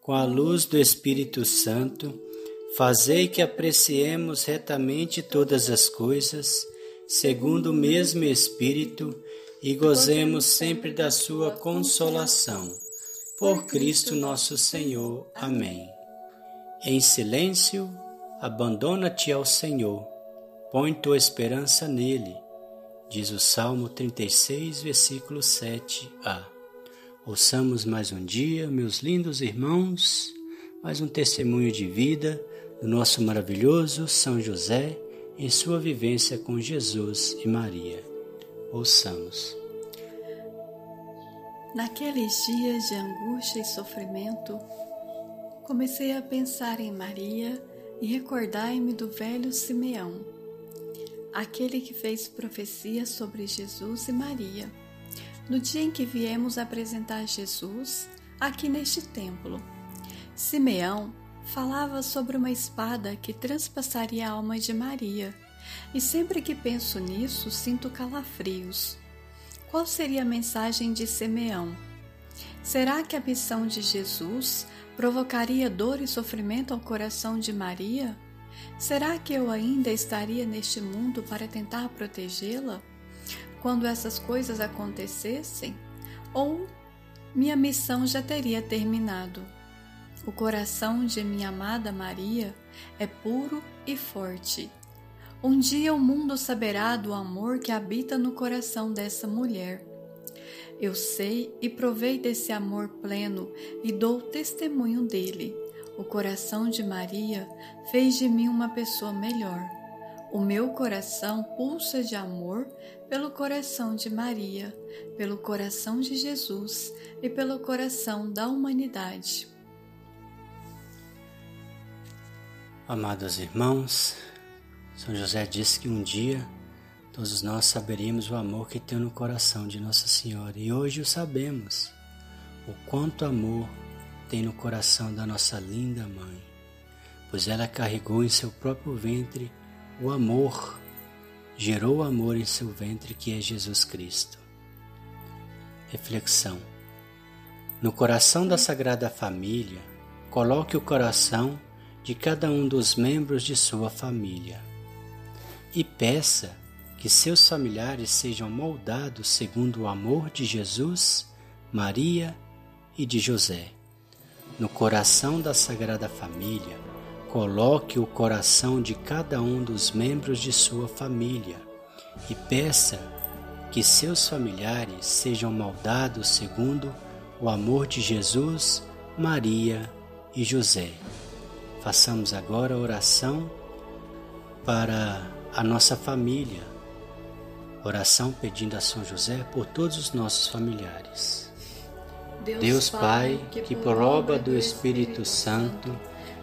com a luz do Espírito Santo, fazei que apreciemos retamente todas as coisas, segundo o mesmo Espírito, e gozemos sempre da sua consolação. Por Cristo nosso Senhor. Amém. Em silêncio, abandona-te ao Senhor, põe tua esperança nele, diz o Salmo 36, versículo 7a. Ouçamos mais um dia, meus lindos irmãos, mais um testemunho de vida do nosso maravilhoso São José em sua vivência com Jesus e Maria. Ouçamos. Naqueles dias de angústia e sofrimento, comecei a pensar em Maria e recordai-me do velho Simeão, aquele que fez profecia sobre Jesus e Maria no dia em que viemos apresentar Jesus aqui neste templo. Simeão falava sobre uma espada que transpassaria a alma de Maria, e sempre que penso nisso sinto calafrios. Qual seria a mensagem de Simeão? Será que a missão de Jesus provocaria dor e sofrimento ao coração de Maria? Será que eu ainda estaria neste mundo para tentar protegê-la? Quando essas coisas acontecessem, ou minha missão já teria terminado. O coração de minha amada Maria é puro e forte. Um dia o mundo saberá do amor que habita no coração dessa mulher. Eu sei e provei desse amor pleno e dou testemunho dele. O coração de Maria fez de mim uma pessoa melhor. O meu coração pulsa de amor pelo coração de Maria, pelo coração de Jesus e pelo coração da humanidade. Amados irmãos, São José disse que um dia todos nós saberíamos o amor que tem no coração de Nossa Senhora e hoje o sabemos, o quanto amor tem no coração da nossa linda mãe, pois ela carregou em seu próprio ventre o amor gerou o amor em seu ventre, que é Jesus Cristo. Reflexão: No coração da Sagrada Família, coloque o coração de cada um dos membros de sua família e peça que seus familiares sejam moldados segundo o amor de Jesus, Maria e de José. No coração da Sagrada Família, Coloque o coração de cada um dos membros de sua família e peça que seus familiares sejam moldados segundo o amor de Jesus, Maria e José. Façamos agora a oração para a nossa família. Oração pedindo a São José por todos os nossos familiares. Deus, Deus Pai, que por obra do Espírito Santo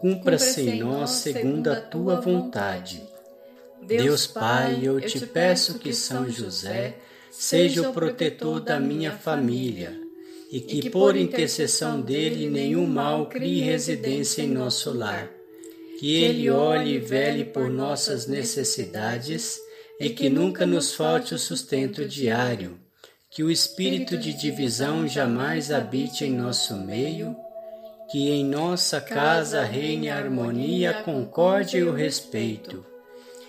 cumpra-se em nós segundo a tua vontade. Deus Pai, eu te peço que São José seja o protetor da minha família e que, por intercessão dele, nenhum mal crie residência em nosso lar. Que ele olhe e vele por nossas necessidades e que nunca nos falte o sustento diário. Que o espírito de divisão jamais habite em nosso meio que em nossa casa reine a harmonia, a concórdia e o respeito,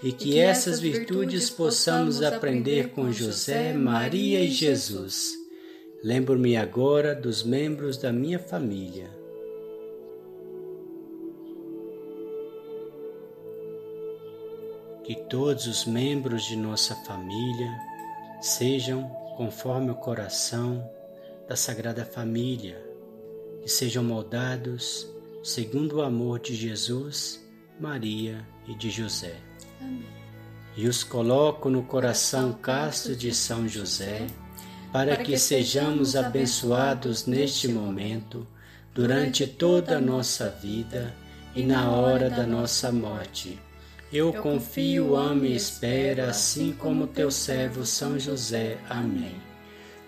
e que essas virtudes possamos aprender com José, Maria e Jesus. Lembro-me agora dos membros da minha família. que todos os membros de nossa família sejam conforme o coração da Sagrada Família, que sejam moldados segundo o amor de Jesus, Maria e de José. Amém. E os coloco no coração casto de São José, para que sejamos abençoados neste momento, durante toda a nossa vida e na hora da nossa morte. Eu confio, amo e espero, assim como teu servo São José. Amém.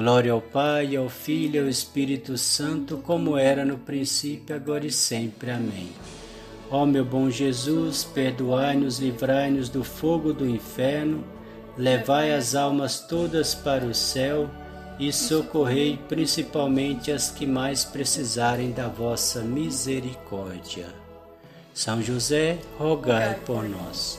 Glória ao Pai, ao Filho e ao Espírito Santo, como era no princípio, agora e sempre. Amém. Ó meu bom Jesus, perdoai-nos, livrai-nos do fogo do inferno, levai as almas todas para o céu e socorrei principalmente as que mais precisarem da vossa misericórdia. São José, rogai por nós.